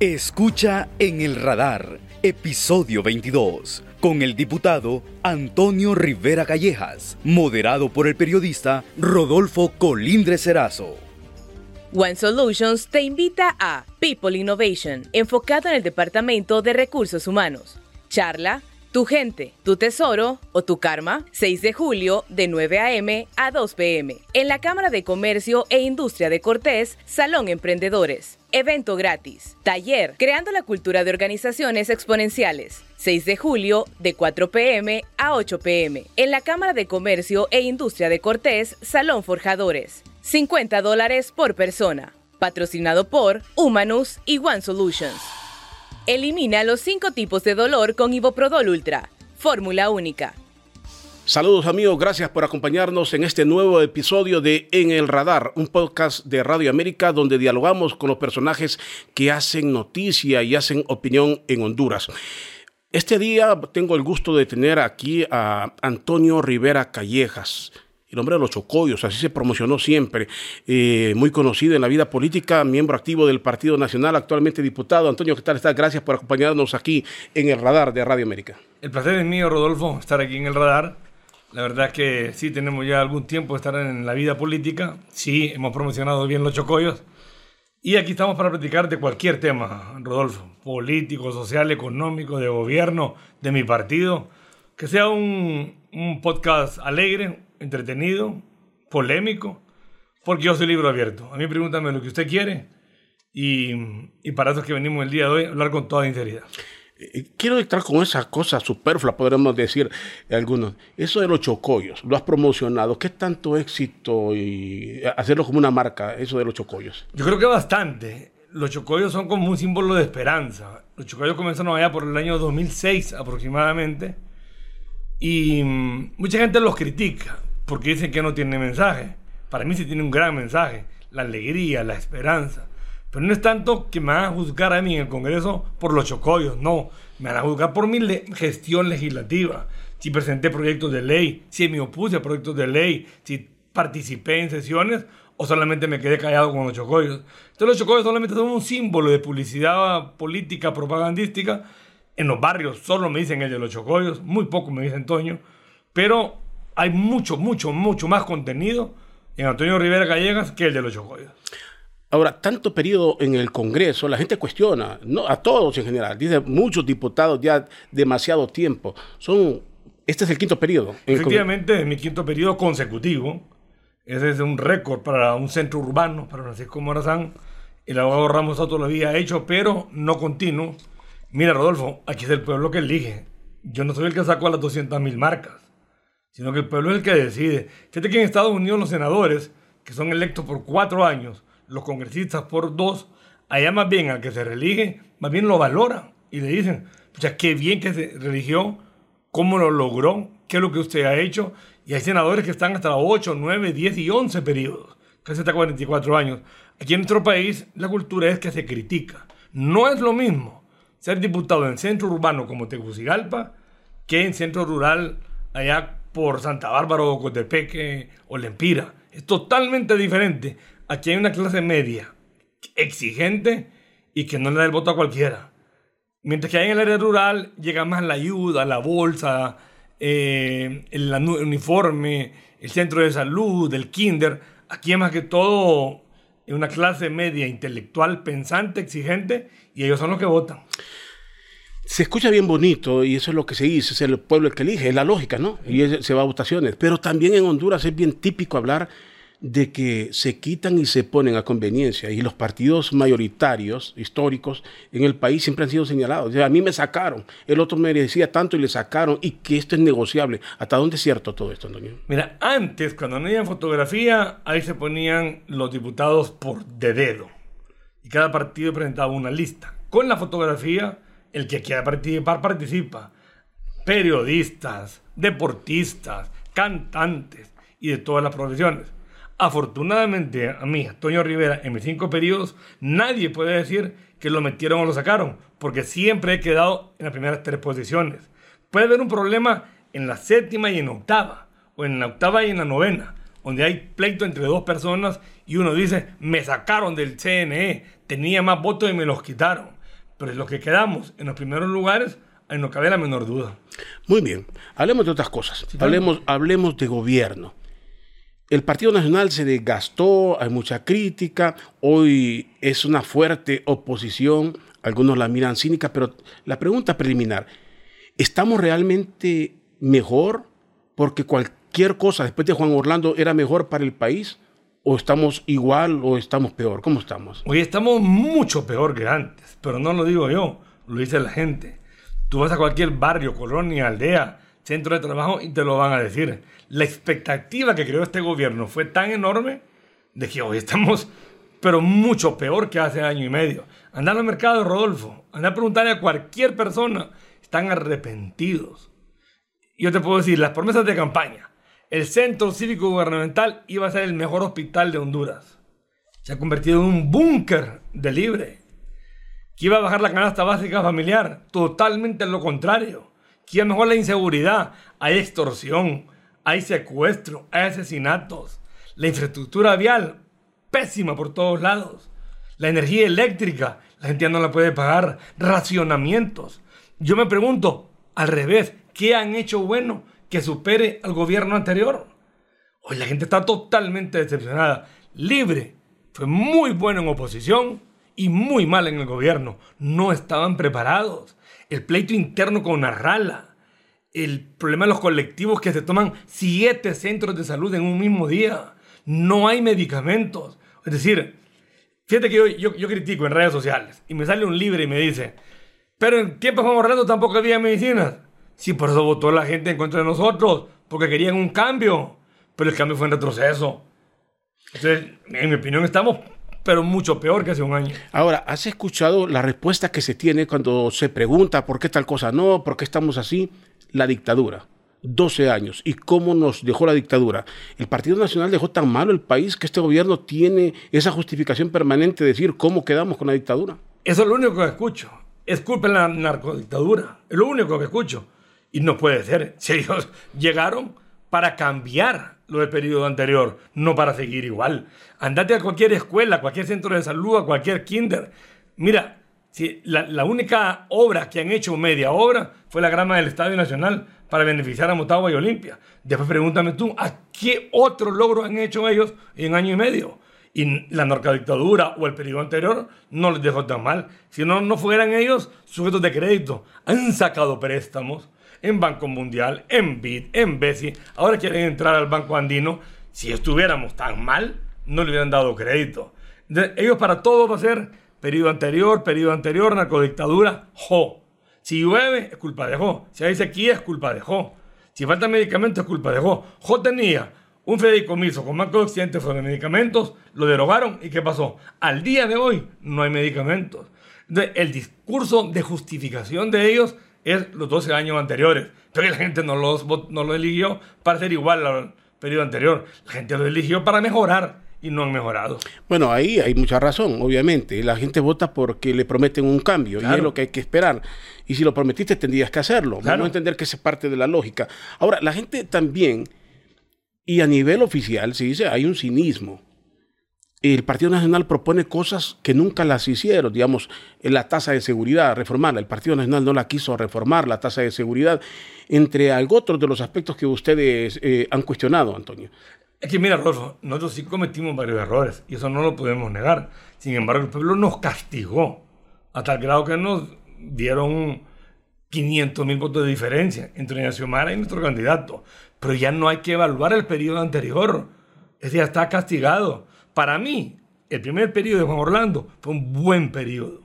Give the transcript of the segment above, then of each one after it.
Escucha en el radar, episodio 22, con el diputado Antonio Rivera Callejas, moderado por el periodista Rodolfo Colindre Serazo. One Solutions te invita a People Innovation, enfocado en el Departamento de Recursos Humanos. Charla tu gente, tu tesoro o tu karma, 6 de julio de 9 a.m. a 2 p.m. en la Cámara de Comercio e Industria de Cortés, Salón Emprendedores. Evento gratis. Taller, creando la cultura de organizaciones exponenciales. 6 de julio de 4 p.m. a 8 p.m. en la Cámara de Comercio e Industria de Cortés, Salón Forjadores. 50 dólares por persona. Patrocinado por Humanus y One Solutions. Elimina los cinco tipos de dolor con Iboprodol Ultra. Fórmula única. Saludos amigos, gracias por acompañarnos en este nuevo episodio de En el Radar, un podcast de Radio América donde dialogamos con los personajes que hacen noticia y hacen opinión en Honduras. Este día tengo el gusto de tener aquí a Antonio Rivera Callejas el hombre de los chocollos, así se promocionó siempre, eh, muy conocido en la vida política, miembro activo del Partido Nacional, actualmente diputado. Antonio, ¿qué tal estás? Gracias por acompañarnos aquí en el radar de Radio América. El placer es mío, Rodolfo, estar aquí en el radar. La verdad es que sí, tenemos ya algún tiempo de estar en la vida política, sí, hemos promocionado bien los chocollos. Y aquí estamos para platicar de cualquier tema, Rodolfo, político, social, económico, de gobierno, de mi partido. Que sea un, podcast alegre, entretenido, polémico, porque yo soy libro abierto. A mí pregúntame lo que usted quiere y, para eso es que venimos el día de hoy hablar con toda sinceridad. Eh, quiero entrar con esa cosa superflua, podremos decir algunos. Eso de los chocollos, lo has promocionado. ¿Qué tanto éxito y hacerlo como una marca, eso de los chocollos? Yo creo que bastante. Los chocollos son como un símbolo de esperanza. Los chocollos comenzaron allá por el año 2006 aproximadamente. Y mm, mucha gente los critica porque dicen que no tiene mensaje. Para mí sí tiene un gran mensaje, la alegría, la esperanza. Pero no es tanto que me van a juzgar a mí en el Congreso por los chocollos, no. Me van a juzgar por mi gestión legislativa. Si presenté proyectos de ley, si me opuse a proyectos de ley, si participé en sesiones o solamente me quedé callado con los chocollos. Entonces los chocollos solamente son un símbolo de publicidad política, propagandística. En los barrios solo me dicen el de los chocollos, muy poco me dicen Toño. Pero hay mucho, mucho, mucho más contenido en Antonio Rivera Gallegas que el de los Chocoyos. Ahora, tanto periodo en el Congreso, la gente cuestiona, no a todos en general, dice muchos diputados ya demasiado tiempo. Son, este es el quinto periodo. Efectivamente, es mi quinto periodo consecutivo. Ese es un récord para un centro urbano, para Francisco Morazán. El abogado Ramos Soto lo había hecho, pero no continuo. Mira, Rodolfo, aquí es el pueblo que elige. Yo no soy el que sacó a las 200 mil marcas sino que el pueblo es el que decide. Fíjate que en Estados Unidos los senadores, que son electos por cuatro años, los congresistas por dos, allá más bien al que se reelige, más bien lo valoran y le dicen, pucha, qué bien que se religió, cómo lo logró, qué es lo que usted ha hecho. Y hay senadores que están hasta 8, 9, 10 y 11 periodos, casi hasta 44 años. Aquí en nuestro país la cultura es que se critica. No es lo mismo ser diputado en centro urbano como Tegucigalpa que en centro rural allá por Santa Bárbara o Cotepeque o Lempira. Es totalmente diferente. Aquí hay una clase media exigente y que no le da el voto a cualquiera. Mientras que ahí en el área rural llega más la ayuda, la bolsa, eh, el, uniforme, el centro de salud, el kinder. Aquí es más que todo una clase media intelectual, pensante, exigente, y ellos son los que votan se escucha bien bonito y eso es lo que se dice, es el pueblo el que elige, es la lógica, ¿no? Y se va a votaciones. Pero también en Honduras es bien típico hablar de que se quitan y se ponen a conveniencia. Y los partidos mayoritarios, históricos, en el país siempre han sido señalados. a mí me sacaron, el otro me decía tanto y le sacaron, y que esto es negociable. ¿Hasta dónde es cierto todo esto, Antonio? Mira, antes, cuando no había fotografía, ahí se ponían los diputados por de dedo. Y cada partido presentaba una lista. Con la fotografía el que quiera participar, participa. Periodistas, deportistas, cantantes y de todas las profesiones. Afortunadamente, a mí, Antonio Rivera, en mis cinco periodos, nadie puede decir que lo metieron o lo sacaron, porque siempre he quedado en las primeras tres posiciones. Puede haber un problema en la séptima y en octava, o en la octava y en la novena, donde hay pleito entre dos personas y uno dice, me sacaron del CNE, tenía más votos y me los quitaron. pero en lo que quedamos en los primeros lugares, ahí no cabe la menor duda. Muy bien, hablemos de otras cosas. hablemos, hablemos de gobierno. El Partido Nacional se desgastó, hay mucha crítica, hoy es una fuerte oposición, algunos la miran cínica, pero la pregunta preliminar, ¿estamos realmente mejor porque cualquier cosa después de Juan Orlando era mejor para el país? ¿O estamos igual o estamos peor? ¿Cómo estamos? Hoy estamos mucho peor que antes, pero no lo digo yo, lo dice la gente. Tú vas a cualquier barrio, colonia, aldea, centro de trabajo y te lo van a decir. La expectativa que creó este gobierno fue tan enorme de que hoy estamos, pero mucho peor que hace año y medio. Andar al mercado, Rodolfo, andar a preguntarle a cualquier persona, están arrepentidos. Yo te puedo decir, las promesas de campaña, el centro cívico gubernamental iba a ser el mejor hospital de Honduras. Se ha convertido en un búnker de libre. Que iba a bajar la canasta básica familiar, totalmente lo contrario que mejor la inseguridad. Hay extorsión, hay secuestro, hay asesinatos. La infraestructura vial, pésima por todos lados. La energía eléctrica, la gente ya no la puede pagar. Racionamientos. Yo me pregunto, al revés, ¿qué han hecho bueno que supere al gobierno anterior? Hoy la gente está totalmente decepcionada. Libre fue muy bueno en oposición y muy mal en el gobierno. No estaban preparados el pleito interno con Arrala, el problema de los colectivos que se toman siete centros de salud en un mismo día. No hay medicamentos. Es decir, fíjate que yo, yo, critico en redes sociales y me sale un libre y me dice, pero en tiempos Juan Orlando tampoco había medicinas. Sí, por eso votó la gente en contra de nosotros, porque querían un cambio, pero el cambio fue en retroceso. Entonces, en mi opinión, estamos pero mucho peor que hace un año. Ahora, ¿has escuchado la respuesta que se tiene cuando se pregunta por qué tal cosa no, por qué estamos así? La dictadura. 12 años. ¿Y cómo nos dejó la dictadura? El Partido Nacional dejó tan malo el país que este gobierno tiene esa justificación permanente de decir cómo quedamos con la dictadura. Eso es lo único que escucho. Es culpa de la narcodictadura. Es lo único que escucho. Y no puede ser. Si ellos llegaron para cambiar lo del periodo anterior, no para seguir igual. Andate a cualquier escuela, a cualquier centro de salud, a cualquier kinder. Mira, si la, única obra que han hecho, media obra, fue la grama del Estadio Nacional para beneficiar a Motagua y Olimpia. Después pregúntame tú, ¿a qué otro logro han hecho ellos en año y medio? Y la narcodictadura o el periodo anterior no les dejó tan mal. Si no, no fueran ellos sujetos de crédito. Han sacado préstamos en Banco Mundial, en BID, en BESI, ahora quieren entrar al Banco Andino. Si estuviéramos tan mal, no le hubieran dado crédito. ellos para todo va a ser periodo anterior, periodo anterior, narcodictadura, jo. Si llueve, es culpa de Jo. Si hay sequía, es culpa de Jo. Si falta medicamentos, es culpa de Jo. Jo tenía un fideicomiso con Banco de Occidente sobre medicamentos, lo derogaron y ¿qué pasó? Al día de hoy no hay medicamentos. el discurso de justificación de ellos es los 12 años anteriores. Pero la gente no, los, no lo eligió para ser igual al periodo anterior. La gente lo eligió para mejorar y no han mejorado. Bueno, ahí hay mucha razón, obviamente. La gente vota porque le prometen un cambio y es lo que hay que esperar. Y si lo prometiste, tendrías que hacerlo. Vamos a entender que es parte de la lógica. Ahora, la gente también, y a nivel oficial, se dice, hay un cinismo el Partido Nacional propone cosas que nunca las hicieron, digamos, la tasa de seguridad, reformarla. El Partido Nacional no la quiso reformar, la tasa de seguridad, entre otros de los aspectos que ustedes eh, han cuestionado, Antonio. Es que mira, Rodolfo, nosotros sí cometimos varios errores y eso no lo podemos negar. Sin embargo, el pueblo nos castigó a tal grado que nos dieron 500 mil votos de diferencia entre Nacional y nuestro candidato. Pero ya no hay que evaluar el periodo anterior. Ese ya está castigado. Para mí, el primer periodo de Juan Orlando fue un buen periodo.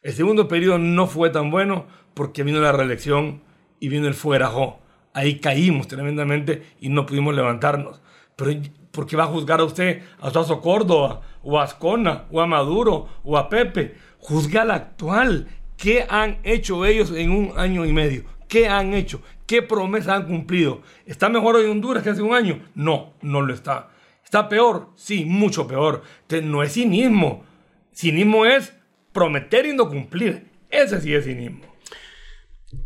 El segundo periodo no fue tan bueno porque vino la reelección y vino el fuerajo. Ahí caímos tremendamente y no pudimos levantarnos. Pero ¿por qué va a juzgar a usted a Suazo Córdoba o a Ascona o a Maduro o a Pepe? Juzga al actual. ¿Qué han hecho ellos en un año y medio? ¿Qué han hecho? ¿Qué promesas han cumplido? ¿Está mejor hoy Honduras que hace un año? No, no lo está. ¿Está peor? Sí, mucho peor. No es cinismo. Cinismo es prometer y no cumplir. Ese sí es cinismo.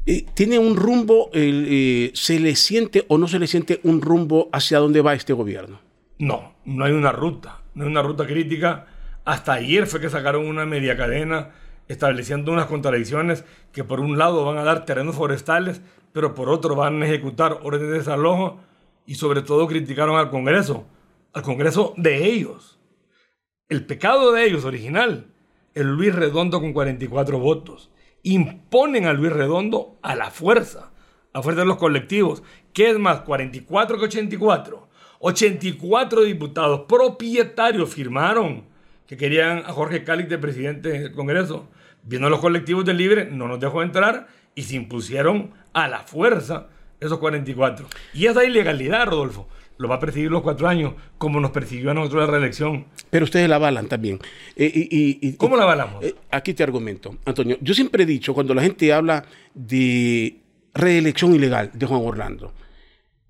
Eh, ¿Tiene un rumbo, eh, se le siente o no se le siente un rumbo hacia dónde va este gobierno? No, no hay una ruta, no hay una ruta crítica. Hasta ayer fue que sacaron una media cadena estableciendo unas contradicciones que por un lado van a dar terrenos forestales, pero por otro van a ejecutar órdenes de desalojo y sobre todo criticaron al Congreso, al Congreso de ellos. El pecado de ellos original, el Luis Redondo con 44 votos. Imponen a Luis Redondo a la fuerza, a fuerza de los colectivos. ¿Qué es más? 44 que 84. 84 diputados propietarios firmaron que querían a Jorge Cáliz de presidente del Congreso. Viendo los colectivos del Libre, no nos dejó entrar y se impusieron a la fuerza esos 44. Y esa ilegalidad, Rodolfo, lo va a perseguir los cuatro años, como nos persiguió a nosotros la reelección. Pero ustedes la avalan también. Eh, y, ¿Cómo la avalamos? Eh, aquí te argumento, Antonio. Yo siempre he dicho, cuando la gente habla de reelección ilegal de Juan Orlando,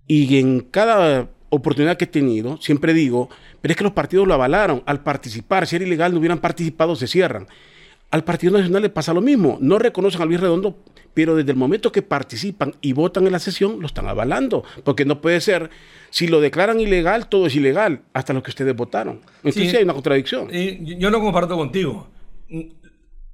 y en cada oportunidad que he tenido, siempre digo, pero es que los partidos lo avalaron. Al participar, si era ilegal, no hubieran participado, se cierran. Al Partido Nacional le pasa lo mismo. No reconocen a Luis Redondo, pero desde el momento que participan y votan en la sesión, lo están avalando. Porque no puede ser, si lo declaran ilegal, todo es ilegal, hasta lo que ustedes votaron. Entonces sí, hay una contradicción. yo no comparto contigo.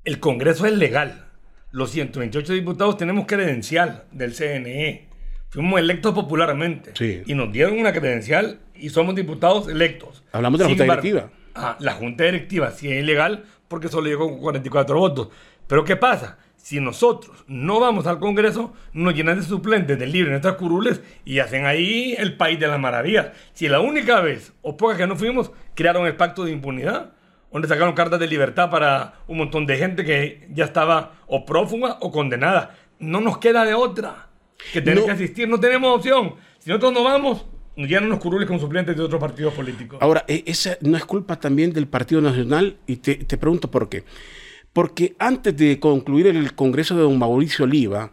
El Congreso es legal. Los 128 diputados tenemos credencial del CNE. Fuimos electos popularmente. Y nos dieron una credencial y somos diputados electos. Hablamos de la Junta Directiva. Ah, la Junta Directiva sí es ilegal porque solo llegó con 44 votos. Pero ¿qué pasa? Si nosotros no vamos al Congreso, nos llenan de suplentes del libre en nuestras curules y hacen ahí el país de las maravillas. Si la única vez o pocas que no fuimos, crearon el pacto de impunidad, donde sacaron cartas de libertad para un montón de gente que ya estaba o prófuga o condenada. No nos queda de otra que tener que asistir, no tenemos opción. Si nosotros no vamos, nos llenan los curules con suplentes de otros partidos políticos. Ahora, e, esa no es culpa también del Partido Nacional y te, pregunto por qué. Porque antes de concluir el Congreso de don Mauricio Oliva,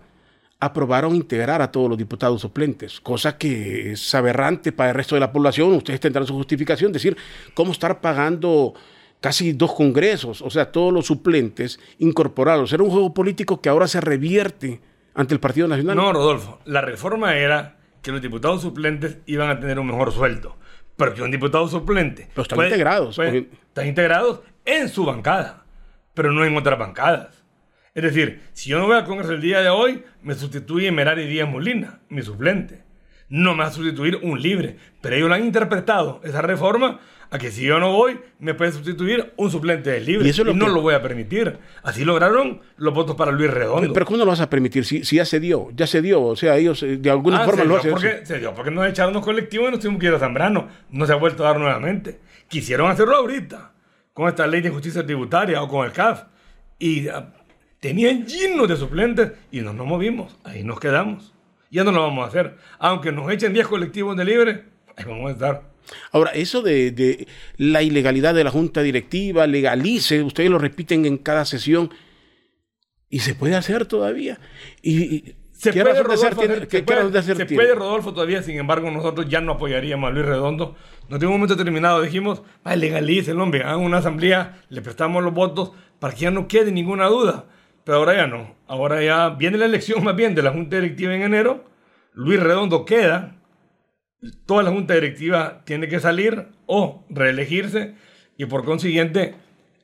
aprobaron integrar a todos los diputados suplentes, cosa que es aberrante para el resto de la población. Ustedes tendrán su justificación, decir, ¿cómo estar pagando casi dos congresos? O sea, todos los suplentes incorporados. Era un juego político que ahora se revierte ante el Partido Nacional. No, Rodolfo, la reforma era que los diputados suplentes iban a tener un mejor sueldo. Pero que un diputado suplente. Pero están integrados. están integrados en su bancada, pero no en otras bancadas. Es decir, si yo no voy al Congreso el día de hoy, me sustituye Merari Díaz Molina, mi suplente. No me va a sustituir un libre. Pero ellos lo han interpretado, esa reforma, a que si yo no voy, me puede sustituir un suplente del libre. Y, no lo voy a permitir. Así lograron los votos para Luis Redondo. Pero ¿cómo no lo vas a permitir? Si, si ya se dio, ya se dio. O sea, ellos eh, de alguna ah, forma lo hacen. Porque, se dio porque nos echaron los colectivos y nos tuvimos que ir a Zambrano. No se ha vuelto a dar nuevamente. Quisieron hacerlo ahorita, con esta ley de justicia tributaria o con el CAF. Y ah, tenían llenos de suplentes y no nos movimos. Ahí nos quedamos. Ya no lo vamos a hacer. Aunque nos echen 10 colectivos de libre, ahí vamos a estar. Ahora, eso de, la ilegalidad de la junta directiva, legalice, ustedes lo repiten en cada sesión, y se puede hacer todavía. Y, se puede, Rodolfo, se, puede, Rodolfo, todavía, sin embargo, nosotros ya no apoyaríamos a Luis Redondo. No tengo un momento determinado dijimos, legalice el hombre, hagan una asamblea, le prestamos los votos para que ya no quede ninguna duda. Pero ahora ya no. Ahora ya viene la elección más bien de la Junta Directiva en enero. Luis Redondo queda toda la junta directiva tiene que salir o reelegirse y por consiguiente,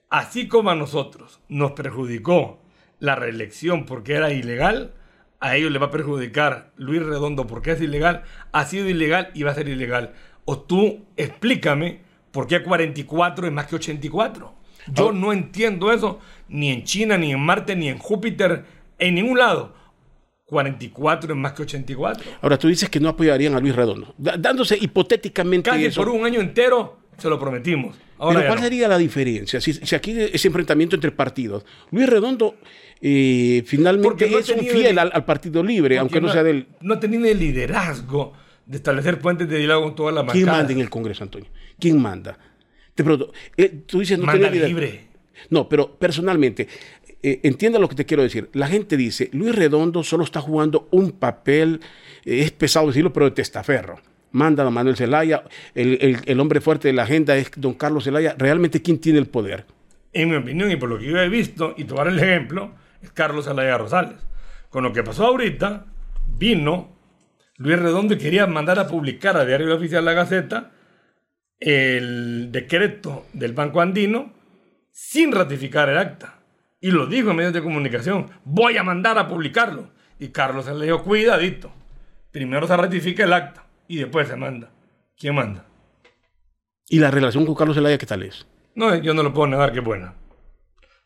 así como a nosotros nos perjudicó la reelección porque era ilegal, a ellos le va a perjudicar Luis Redondo porque es ilegal, ha sido ilegal y va a ser ilegal. O tú explícame por qué 44 es más que 84. Yo no entiendo eso ni en China, ni en Marte, ni en Júpiter, en ningún lado. 44 es más que 84. Ahora tú dices que no apoyarían a Luis Redondo, dándose hipotéticamente. Casi por un año entero se lo prometimos. Ahora ¿cuál sería la diferencia? Si, aquí ese enfrentamiento entre partidos, Luis Redondo eh, finalmente es un fiel al, Partido Libre, aunque no, sea del. No tenido el liderazgo de establecer puentes de diálogo con todas las bancadas. ¿Quién manda en el Congreso, Antonio? ¿Quién manda? Te pregunto, eh, tú dices no manda libre. No, pero personalmente, eh, entienda lo que te quiero decir. La gente dice, Luis Redondo solo está jugando un papel, eh, es pesado decirlo, pero de testaferro. Manda a Manuel Zelaya, el, hombre fuerte de la agenda es don Carlos Zelaya. ¿Realmente quién tiene el poder? En mi opinión, y por lo que yo he visto, y tomar el ejemplo, es Carlos Zelaya Rosales. Con lo que pasó ahorita, vino Luis Redondo y quería mandar a publicar a Diario Oficial La Gaceta el decreto del Banco Andino sin ratificar el acta y lo dijo en medios de comunicación, voy a mandar a publicarlo. Y Carlos dijo, cuidadito, primero se ratifica el acta y después se manda. ¿Quién manda? ¿Y la relación con Carlos Zelaya qué tal es? No, yo no lo puedo negar que es buena.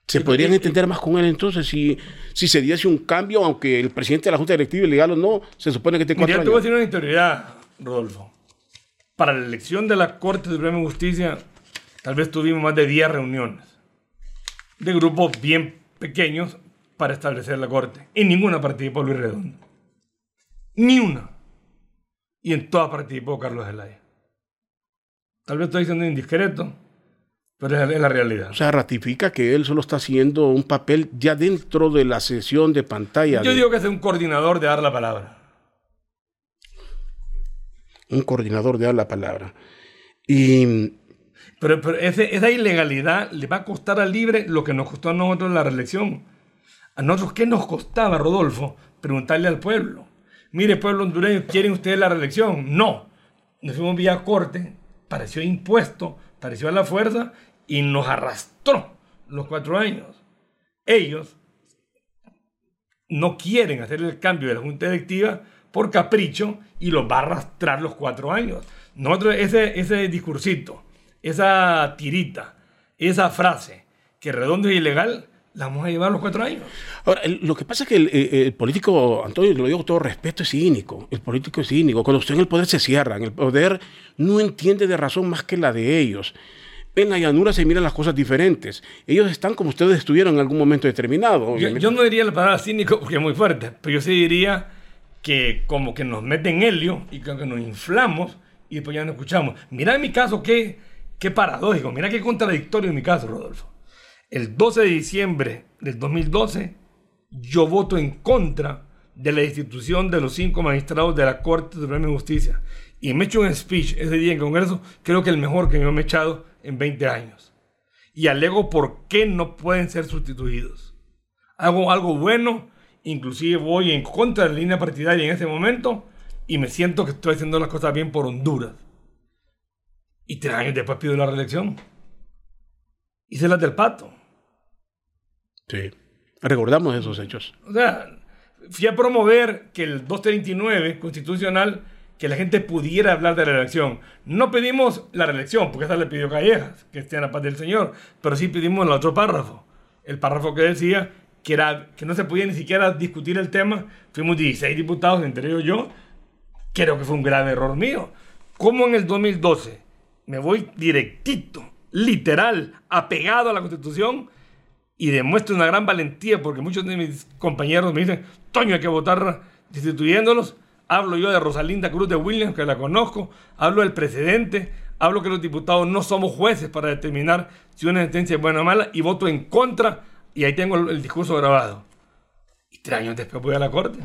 ¿Se podrían entender más con él entonces si, si se diese un cambio, aunque el presidente de la Junta Directiva legal o no, se supone que tiene cuatro Mira, te voy a decir una historia, Rodolfo. Para la elección de la Corte Suprema de Justicia, tal vez tuvimos más de 10 reuniones de grupos bien pequeños para establecer la Corte. En ninguna participó Luis Redondo. Ni una. Y en todas participó Carlos Zelaya. Tal vez estoy siendo indiscreto, pero es la realidad. O sea, ratifica que él solo está haciendo un papel ya dentro de la sesión de pantalla. Yo de digo que es un coordinador de dar la palabra. Un coordinador de dar la palabra. Y Pero, pero ese- esa ilegalidad le va a costar al libre lo que nos costó a nosotros la reelección. A nosotros, ¿qué nos costaba, Rodolfo? Preguntarle al pueblo. Mire, pueblo hondureño, ¿quieren ustedes la reelección? No. Nos fuimos vía corte, pareció impuesto, pareció a la fuerza y nos arrastró los cuatro años. Ellos no quieren hacer el cambio de la Junta Directiva por capricho y los va a arrastrar los cuatro años. Nosotros, ese, ese discursito, esa tirita, esa frase que redondo es ilegal, la vamos a llevar los cuatro años. Ahora, el- lo que pasa es que el, eh, el político, Antonio, lo digo con todo respeto, es cínico. El político es cínico. Cuando usted en el poder se cierran, el poder no entiende de razón más que la de ellos. En la llanura se miran las cosas diferentes. Ellos están como ustedes estuvieron en algún momento determinado. Yo, no diría la palabra cínico porque es muy fuerte, pero yo sí diría que como que nos meten helio y que que nos inflamos y después ya no escuchamos. Mira en mi caso qué, qué paradójico, mira qué contradictorio en mi caso, Rodolfo. El 12 de diciembre del 2012 yo voto en contra de la institución de los cinco magistrados de la Corte Suprema de Justicia. Y me echo un speech ese día en Congreso, creo que el mejor que me he echado en 20 años. Y alego por qué no pueden ser sustituidos. Hago algo bueno, inclusive voy en contra de la línea partidaria en ese momento y me siento que estoy haciendo las cosas bien por Honduras. Y tres años después pido la reelección. Hice las del pato. Sí. Recordamos esos hechos. O sea, fui a promover que el 239 constitucional, que la gente pudiera hablar de la reelección. No pedimos la reelección, porque esa le pidió Callejas, que esté en la paz del Señor, pero sí pedimos el otro párrafo. El párrafo que decía que, era, que no se podía ni siquiera discutir el tema. Fuimos 16 diputados, entre ellos yo. Creo que fue un grave error mío. Como en el 2012 me voy directito, literal, apegado a la Constitución y demuestro una gran valentía porque muchos de mis compañeros me dicen, Toño, hay que votar destituyéndolos. Hablo yo de Rosalinda Cruz de Williams, que la conozco. Hablo del precedente. Hablo que los diputados no somos jueces para determinar si una sentencia es buena o mala y voto en contra y ahí tengo el, el discurso grabado. Y tres años después voy a la corte.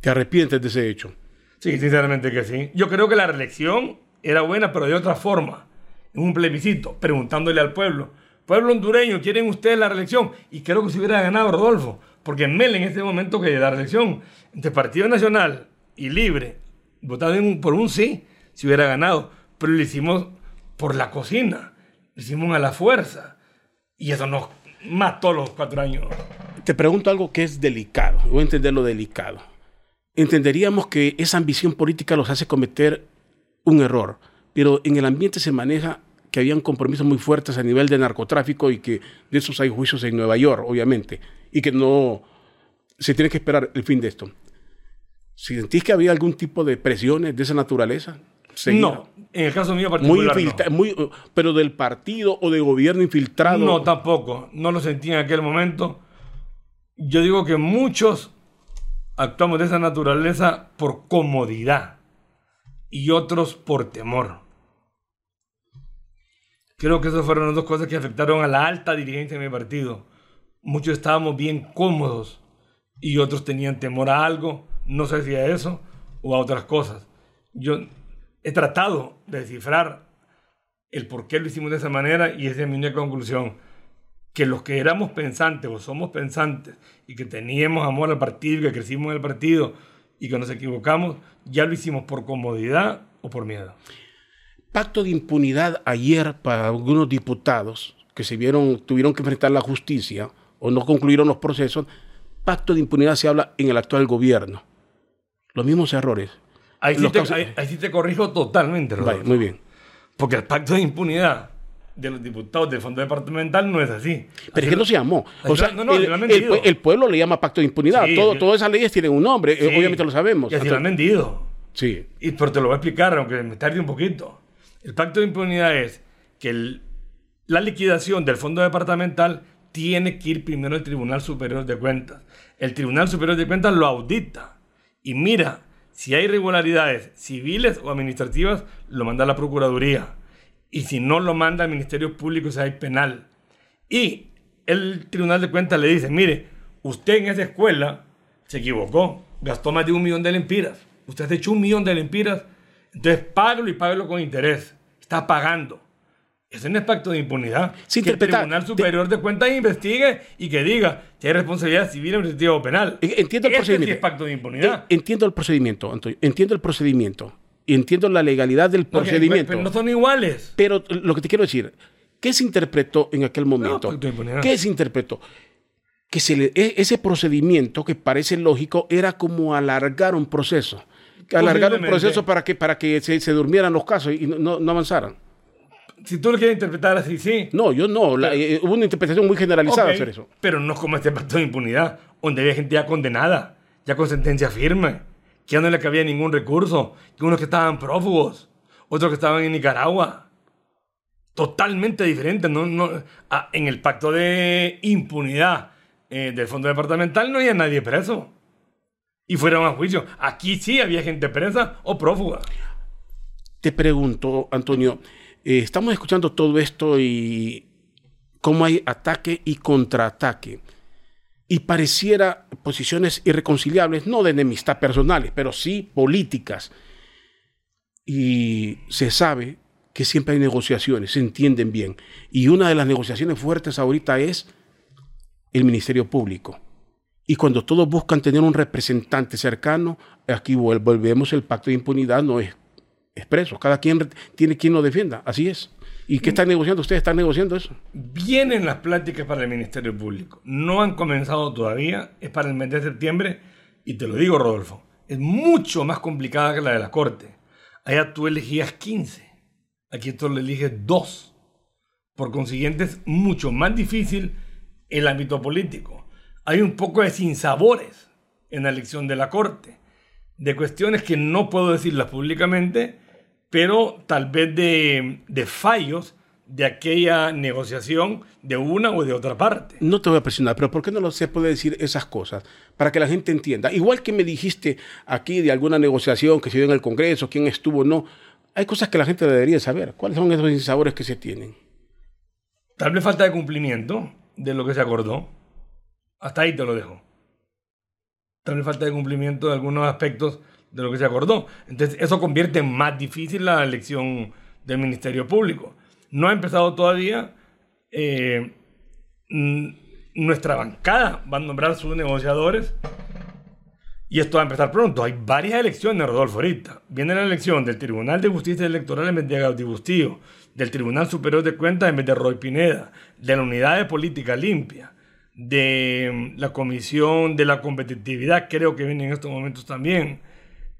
¿Te arrepientes de ese hecho? Sí, sinceramente que sí. Yo creo que la reelección era buena, pero de otra forma. En un plebiscito, preguntándole al pueblo. Pueblo hondureño, ¿quieren ustedes la reelección? Y creo que se hubiera ganado Rodolfo. Porque Mel en ese momento que la reelección entre Partido Nacional y Libre votaron por un sí, se hubiera ganado. Pero lo hicimos por la cocina. Lo hicimos a la fuerza. Y eso nos mató los cuatro años. Te pregunto algo que es delicado. Voy a entender lo delicado. Entenderíamos que esa ambición política los hace cometer un error, pero en el ambiente se maneja que habían compromisos muy fuertes a nivel de narcotráfico y que de esos hay juicios en Nueva York, obviamente, y que no se tiene que esperar el fin de esto. Si sentís que había algún tipo de presiones de esa naturaleza. No, en el caso mío muy particular. no. infiltra- muy, pero del partido o de gobierno infiltrado. No, tampoco. No lo sentí en aquel momento. Yo digo que muchos actuamos de esa naturaleza por comodidad y otros por temor. Creo que esas fueron las dos cosas que afectaron a la alta dirigencia de mi partido. Muchos estábamos bien cómodos y otros tenían temor a algo, no sé si a eso o a otras cosas. Yo he tratado de descifrar el por qué lo hicimos de esa manera y esa es mi única conclusión. Que los que éramos pensantes o somos pensantes y que teníamos amor al partido que crecimos en el partido y que nos equivocamos, ya lo hicimos por comodidad o por miedo. Pacto de impunidad ayer para algunos diputados que se vieron, tuvieron que enfrentar la justicia o no concluyeron los procesos, pacto de impunidad se habla en el actual gobierno. Los mismos errores. Ahí, sí te, casos- ahí- ahí sí te corrijo totalmente, Vale, Rodolfo. muy bien. Porque el pacto de impunidad de los diputados del Fondo Departamental no es así. Pero es que no se llamó. O Así sea, lo- no, no, el, pueblo le llama pacto de impunidad. Sí, Todo-. Todas esas leyes tienen un nombre, eh, Sí. obviamente lo sabemos. Y así lo han vendido. Sí. Y, pero te lo voy a explicar, aunque me tarde un poquito. El pacto de impunidad es que la liquidación del fondo departamental tiene que ir primero al Tribunal Superior de Cuentas. El Tribunal Superior de Cuentas lo audita y mira si hay irregularidades civiles o administrativas, lo manda a la Procuraduría. Y si no lo manda al Ministerio Público, si hay penal. Y el Tribunal de Cuentas le dice, mire, usted en esa escuela se equivocó, gastó más de un millón de lempiras. Usted se echó un millón de lempiras, entonces págalo y págalo con interés. Está pagando. Ese no es pacto de impunidad. Se que el Tribunal Superior de Cuentas investigue y que diga si hay responsabilidad civil, administrativa o penal. Eh, Entiendo el procedimiento. sí es pacto de impunidad. Eh, Entiendo el procedimiento, Antonio. Entiendo el procedimiento. Y entiendo la legalidad del procedimiento. Pero no son iguales. Pero lo que te quiero decir, ¿qué se interpretó en aquel momento? pacto de impunidad. ¿Qué se interpretó? Que se le- e- ese procedimiento que parece lógico era como alargar un proceso. Alargar un proceso para que, para que se, se durmieran los casos y no, no- avanzaran. Si tú lo quieres interpretar así, sí. No, yo no. la- eh, hubo una interpretación muy generalizada Ok, sobre eso. Pero no como este pacto de impunidad, donde había gente ya condenada, ya con sentencia firme, que ya no le cabía ningún recurso, que unos que estaban prófugos, otros que estaban en Nicaragua. Totalmente diferente. No, no, en el pacto de impunidad eh, del Fondo Departamental no había nadie preso. Y fueron a juicio. Aquí sí había gente presa o prófuga. Te pregunto, Antonio, eh, estamos escuchando todo esto y cómo hay ataque y contraataque. Y pareciera posiciones irreconciliables, no de enemistad personales, pero sí políticas. Y se sabe que siempre hay negociaciones, se entienden bien. Y una de las negociaciones fuertes ahorita es el Ministerio Público. Y cuando todos buscan tener un representante cercano, aquí volvemos, el pacto de impunidad no es expreso. Cada quien tiene quien lo defienda. Así es. ¿Y qué están negociando? ¿Ustedes están negociando eso? Vienen las pláticas para el Ministerio Público. No han comenzado todavía. Es para el mes de septiembre. Y te lo digo, Rodolfo, es mucho más complicada que la de la Corte. Allá tú elegías 15. Aquí tú le eliges 2. Por consiguiente, es mucho más difícil el ámbito político. Hay un poco de sinsabores en la elección de la Corte. De cuestiones que no puedo decirlas públicamente, pero tal vez de, de fallos de aquella negociación de una o de otra parte. No te voy a presionar, pero ¿por qué no lo se puede decir esas cosas? Para que la gente entienda. Igual que me dijiste aquí de alguna negociación que se dio en el Congreso, quién estuvo o no. Hay cosas que la gente debería saber. ¿Cuáles son esos insabores que se tienen? Tal vez falta de cumplimiento de lo que se acordó. Hasta ahí te lo dejo. Vez falta de cumplimiento de algunos aspectos de lo que se acordó. Entonces, eso convierte en más difícil la elección del Ministerio Público. No ha empezado todavía. eh, nuestra bancada va a nombrar sus negociadores. Y esto va a empezar pronto. Hay varias elecciones, Rodolfo, ahorita. Viene la elección del Tribunal de Justicia Electoral en vez de Bustillo, del Tribunal Superior de Cuentas en vez de Roy Pineda, de la Unidad de Política Limpia, de mm, la Comisión de la Competitividad, creo que viene en estos momentos también,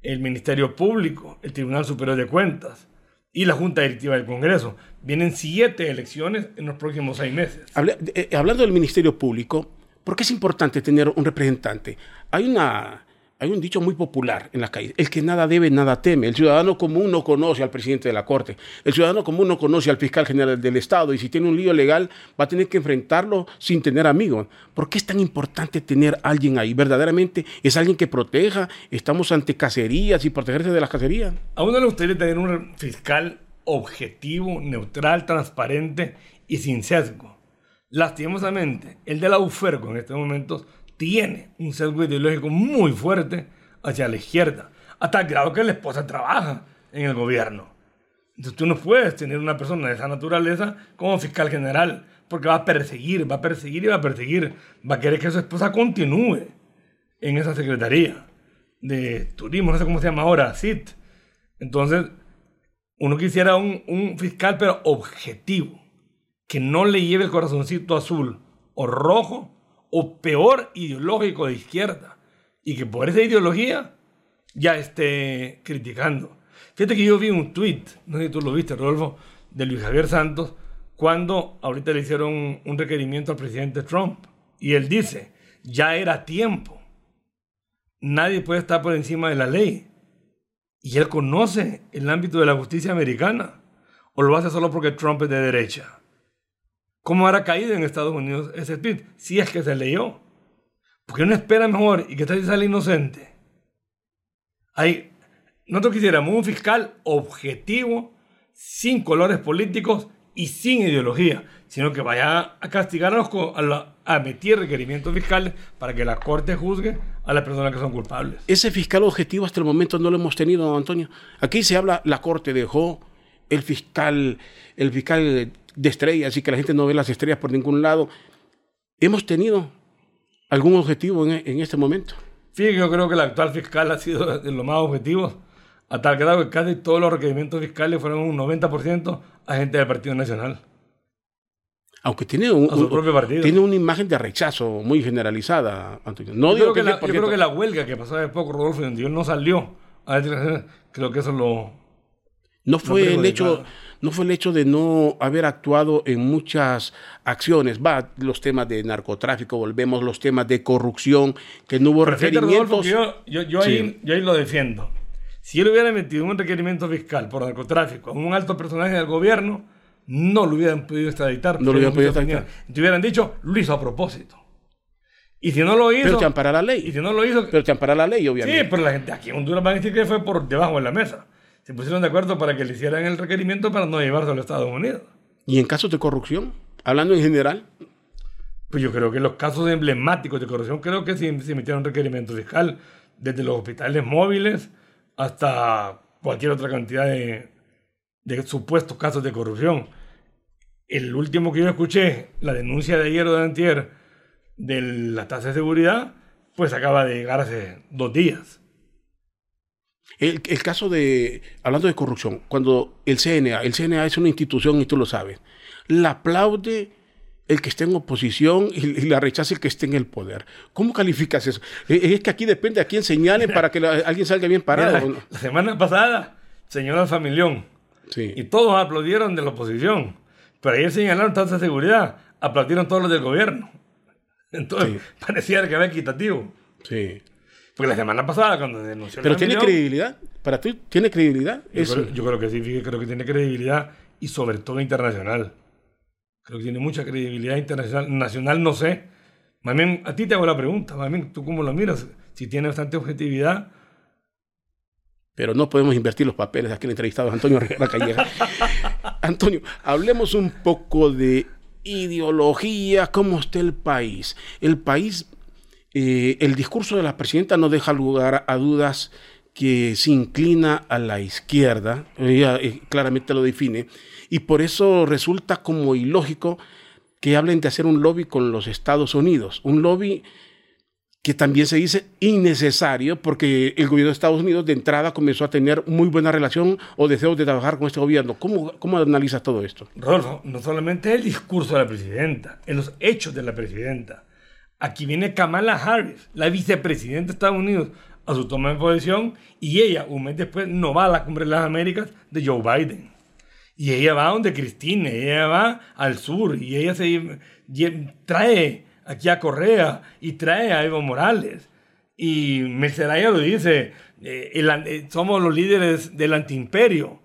el Ministerio Público, el Tribunal Superior de Cuentas y la Junta Directiva del Congreso. Vienen siete elecciones en los próximos seis meses. Hable- eh, hablando del Ministerio Público, ¿por qué es importante tener un representante? Hay, una, hay un dicho muy popular en la calle, el que nada debe, nada teme. El ciudadano común no conoce al presidente de la Corte, el ciudadano común no conoce al fiscal general del Estado y si tiene un lío legal va a tener que enfrentarlo sin tener amigos. ¿Por qué es tan importante tener alguien ahí? ¿Verdaderamente es alguien que proteja? ¿Estamos ante cacerías y protegerse de las cacerías? A uno le gustaría tener un fiscal objetivo, neutral, transparente y sin sesgo. Lastimosamente, el de la UFERCO en estos momentos tiene un sesgo ideológico muy fuerte hacia la izquierda, hasta el grado que la esposa trabaja en el gobierno. Entonces tú no puedes tener una persona de esa naturaleza como fiscal general, porque va a perseguir, va a perseguir y va a perseguir, va a querer que su esposa continúe en esa secretaría de turismo, no sé cómo se llama ahora, CIT. Entonces, uno quisiera un fiscal, pero objetivo, que no le lleve el corazoncito azul o rojo o peor ideológico de izquierda y que por esa ideología ya esté criticando. Fíjate que yo vi un tweet, no sé si tú lo viste, Rodolfo, de Luis Javier Santos, cuando ahorita le hicieron un requerimiento al presidente Trump. Y él dice, ya era tiempo. Nadie puede estar por encima de la ley. Y él conoce el ámbito de la justicia americana. ¿O lo hace solo porque Trump es de derecha? ¿Cómo habrá caído en Estados Unidos ese tweet? Si es que se leyó. Porque uno espera mejor y que tal sale inocente. Hay, nosotros quisiéramos un fiscal objetivo, sin colores políticos y sin ideología, sino que vaya a castigarnos a, a emitir requerimientos fiscales para que la Corte juzgue a las personas que son culpables. Ese fiscal objetivo hasta el momento no lo hemos tenido, Antonio. Aquí se habla, la Corte dejó el fiscal, el fiscal de estrellas y que la gente no ve las estrellas por ningún lado. ¿Hemos tenido algún objetivo en, en este momento? Sí, yo creo que el actual fiscal ha sido de los más objetivos, a tal grado que casi todos los requerimientos fiscales fueron un 90% a gente del Partido Nacional. Aunque tiene, un, tiene una imagen de rechazo muy generalizada, Antonio. No yo, creo que, la, yo creo que la huelga que pasó hace poco, Rodolfo, donde él no salió a creo que eso lo... No fue, el hecho, no fue el hecho de no haber actuado en muchas acciones. Va, los temas de narcotráfico, volvemos, los temas de corrupción, que no hubo requerimientos. yo, yo, ahí, yo ahí lo defiendo. Si él hubiera metido un requerimiento fiscal por narcotráfico a un alto personaje del gobierno, no lo hubieran podido extraditar. No lo hubieran podido extraditar. Te hubieran dicho, lo hizo a propósito. Y si no lo hizo. Pero te ampara la ley. Y si no lo hizo. Pero te ampara la ley, obviamente. Sí, pero la gente aquí en Honduras va a decir que fue por debajo de la mesa. Se pusieron de acuerdo para que le hicieran el requerimiento para no llevarse a los Estados Unidos. ¿Y en casos de corrupción? Hablando en general. Pues yo creo que los casos emblemáticos de corrupción, creo que sí se emitieron requerimiento fiscal, desde los hospitales móviles hasta cualquier otra cantidad de, supuestos casos de corrupción. El último que yo escuché, la denuncia de ayer o de antier de la tasa de seguridad, pues acaba de llegar hace dos días. El, el, caso de, hablando de corrupción, cuando el CNA, el CNA es una institución y tú lo sabes, la aplaude el que esté en oposición y, la rechaza el que esté en el poder. ¿Cómo calificas eso? Eh, es que aquí depende a quién señale para que alguien salga bien parado. la, semana pasada, señor Familión, sí. y todos aplaudieron de la oposición, pero ayer señalaron tanta seguridad, aplaudieron todos los del gobierno. Entonces, parecía que había equitativo. Sí. Porque la semana pasada, cuando denunció. Pero tiene credibilidad. ¿Para ti tiene credibilidad? Yo, Creo, yo creo que sí, creo que tiene credibilidad y sobre todo internacional. Creo que tiene mucha credibilidad internacional. Nacional no sé. Más bien, a ti te hago la pregunta. Más bien, ¿tú cómo lo miras? Si tiene bastante objetividad. Pero no podemos invertir los papeles aquí en el entrevistado Antonio Rivera Calleja. Antonio, hablemos un poco de ideología, cómo está el país. El país, eh, el discurso de la presidenta no deja lugar a dudas que se inclina a la izquierda, ella eh, claramente lo define, y por eso resulta como ilógico que hablen de hacer un lobby con los Estados Unidos, un lobby que también se dice innecesario porque el gobierno de Estados Unidos de entrada comenzó a tener muy buena relación o deseos de trabajar con este gobierno. ¿Cómo, cómo analizas todo esto? Rodolfo, no solamente el discurso de la presidenta, en los hechos de la presidenta. Aquí viene Kamala Harris, la vicepresidenta de Estados Unidos, a su toma de posesión y ella, un mes después, no va a la Cumbre de las Américas de Joe Biden. Y ella va donde Cristina, ella va al sur y ella se trae aquí a Correa y trae a Evo Morales. Y Mercelaya lo dice, eh, eh, somos los líderes del antiimperio,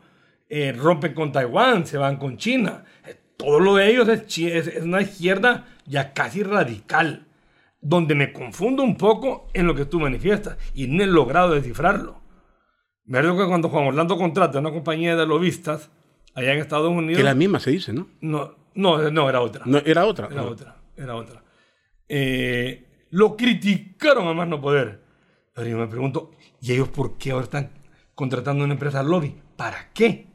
eh, rompen con Taiwán, se van con China. todo lo de ellos es una izquierda ya casi radical donde me confundo un poco en lo que tú manifiestas y no he logrado descifrarlo. Me acuerdo que cuando Juan Orlando contrata una compañía de lobistas allá en Estados Unidos. Que la misma se dice, ¿no? No, no, no era otra. No, era otra. Era otra, era otra. Eh, lo criticaron a más no poder. Pero yo me pregunto, ¿y ellos por qué ahora están contratando una empresa lobby? ¿Para qué?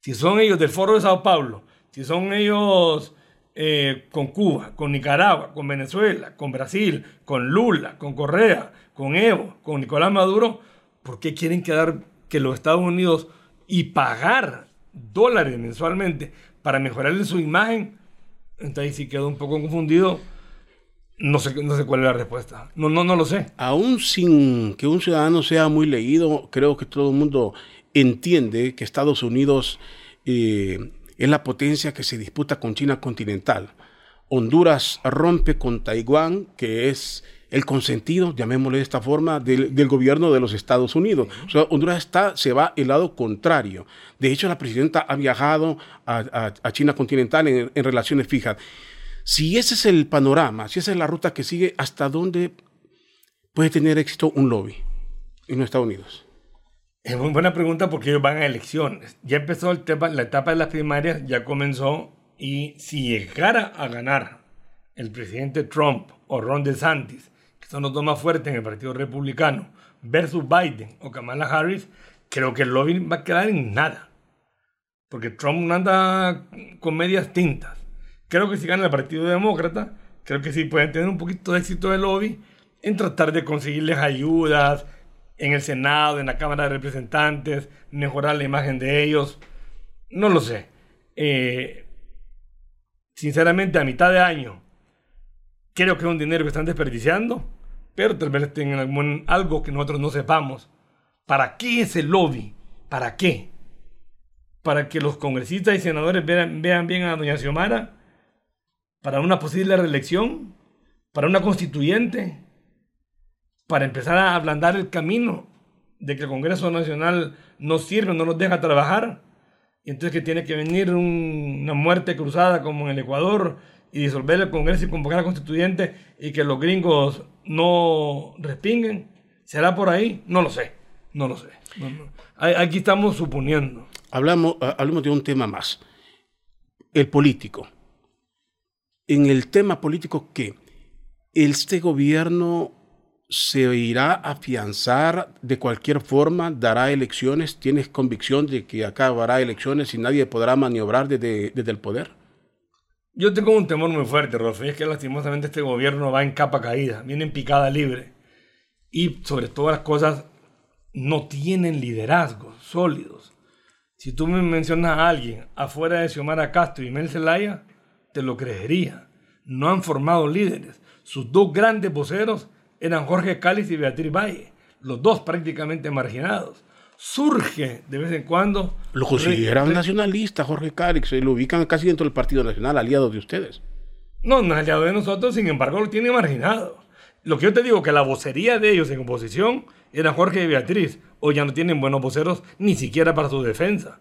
Si son ellos del Foro de Sao Paulo, si son ellos eh, con Cuba, con Nicaragua, con Venezuela, con Brasil, con Lula, con Correa, con Evo, con Nicolás Maduro, ¿por qué quieren quedar que los Estados Unidos y pagar dólares mensualmente para mejorarle su imagen. Entonces sí quedó un poco confundido. No sé, no sé cuál es la respuesta. No, no, no lo sé. Aún sin que un ciudadano sea muy leído, creo que todo el mundo entiende que Estados Unidos eh, es la potencia que se disputa con China continental. Honduras rompe con Taiwán, que es el consentido, llamémosle de esta forma, del, gobierno de los Estados Unidos. O sea, Honduras está, se va el lado contrario. De hecho, la presidenta ha viajado a, China continental en, en, relaciones fijas. Si ese es el panorama, si esa es la ruta que sigue, ¿hasta dónde puede tener éxito un lobby en los Estados Unidos? Es muy buena pregunta porque ellos van a elecciones. Ya empezó el tema, la etapa de las primarias, ya comenzó y si llegara a ganar el presidente Trump o Ron DeSantis que son los dos más fuertes en el Partido Republicano, versus Biden o Kamala Harris, creo que el lobby va a quedar en nada. Porque Trump anda con medias tintas. Creo que si gana el Partido Demócrata, creo que sí pueden tener un poquito de éxito de lobby en tratar de conseguirles ayudas en el Senado, en la Cámara de Representantes, mejorar la imagen de ellos. No lo sé. Eh, sinceramente, a mitad de año, creo que es un dinero que están desperdiciando pero tal vez tengan algo que nosotros no sepamos. ¿Para qué ese lobby? ¿Para qué? ¿Para que los congresistas y senadores vean, vean bien a doña Xiomara? ¿Para una posible reelección? ¿Para una constituyente? ¿Para empezar a ablandar el camino de que el Congreso Nacional no sirve, no nos deja trabajar? Y entonces que tiene que venir una muerte cruzada como en el Ecuador y disolver el Congreso y convocar a constituyente y que los gringos no respinguen. ¿Será por ahí? No lo sé. No lo sé. Aquí estamos suponiendo. Hablamos, hablamos de un tema más. El político. En el tema político, ¿qué? ¿Este gobierno se irá a afianzar de cualquier forma? ¿Dará elecciones? ¿Tienes convicción de que acá habrá elecciones y nadie podrá maniobrar desde, desde el poder? Yo tengo un temor muy fuerte, Rolfo, es que lastimosamente este gobierno va en capa caída, viene en picada libre. Y sobre todas las cosas, no tienen liderazgos sólidos. Si tú me mencionas a alguien afuera de Xiomara Castro y Mel Zelaya, te lo creería. No han formado líderes. Sus dos grandes voceros eran Jorge Cáliz y Beatriz Valle, los dos prácticamente marginados surge de vez en cuando. Lo consideran nacionalista, Jorge Cárix, lo ubican casi dentro del Partido Nacional, aliado de ustedes. No, no aliado de nosotros, sin embargo lo tiene marginado. Lo que yo te digo, que la vocería de ellos en oposición era Jorge y Beatriz, hoy ya no tienen buenos voceros ni siquiera para su defensa.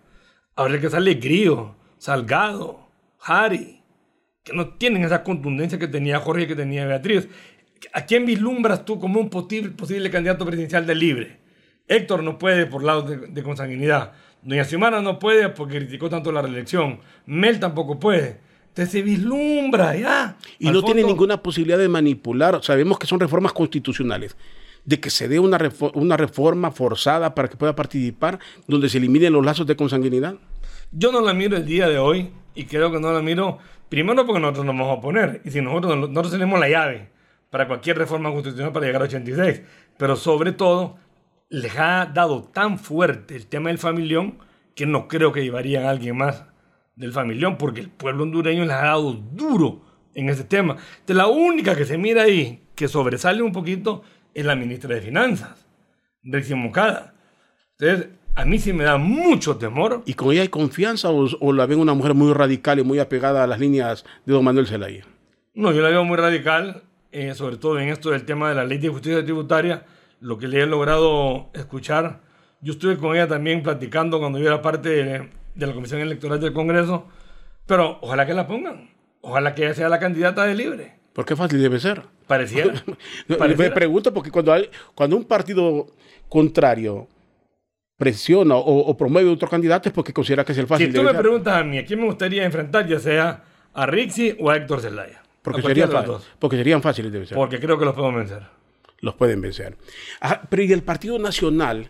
Ahora que sale Grío, Salgado, Harry, que no tienen esa contundencia que tenía Jorge y que tenía Beatriz. ¿A quién vislumbras tú como un posible, posible candidato presidencial de libre? Héctor no puede por lado de, consanguinidad. Doña Xiomara no puede porque criticó tanto la reelección. Mel tampoco puede. Entonces se vislumbra ya. Y no tiene ninguna posibilidad de manipular. Sabemos que son reformas constitucionales. De que se dé una, una reforma forzada para que pueda participar, donde se eliminen los lazos de consanguinidad. Yo no la miro el día de hoy y creo que no la miro primero porque nosotros nos vamos a oponer. Y si nosotros, nosotros tenemos la llave para cualquier reforma constitucional para llegar a 86. Pero sobre todo les ha dado tan fuerte el tema del familión que no creo que llevarían a alguien más del familión, porque el pueblo hondureño les ha dado duro en ese tema. De la única que se mira ahí, que sobresale un poquito, es la ministra de Finanzas, Rexy Mocada. Entonces, a mí sí me da mucho temor. ¿Y con ella hay confianza o, la ven una mujer muy radical y muy apegada a las líneas de don Manuel Zelaya? No, yo la veo muy radical, eh, sobre todo en esto del tema de la ley de justicia tributaria, lo que le he logrado escuchar. Yo estuve con ella también platicando cuando yo era parte de, la Comisión Electoral del Congreso, pero ojalá que la pongan, ojalá que ella sea la candidata de libre. ¿Por qué fácil debe ser? Pareciera. Me pregunto porque cuando, hay, cuando un partido contrario presiona o, promueve otro candidato es porque considera que es el fácil. Si tú me preguntas a mí, ¿a quién me gustaría enfrentar, ya sea a Rixi o a Héctor Zelaya? Porque, sería porque serían fáciles, debe ser. Porque creo que los podemos vencer los pueden vencer. pero ¿y el Partido Nacional?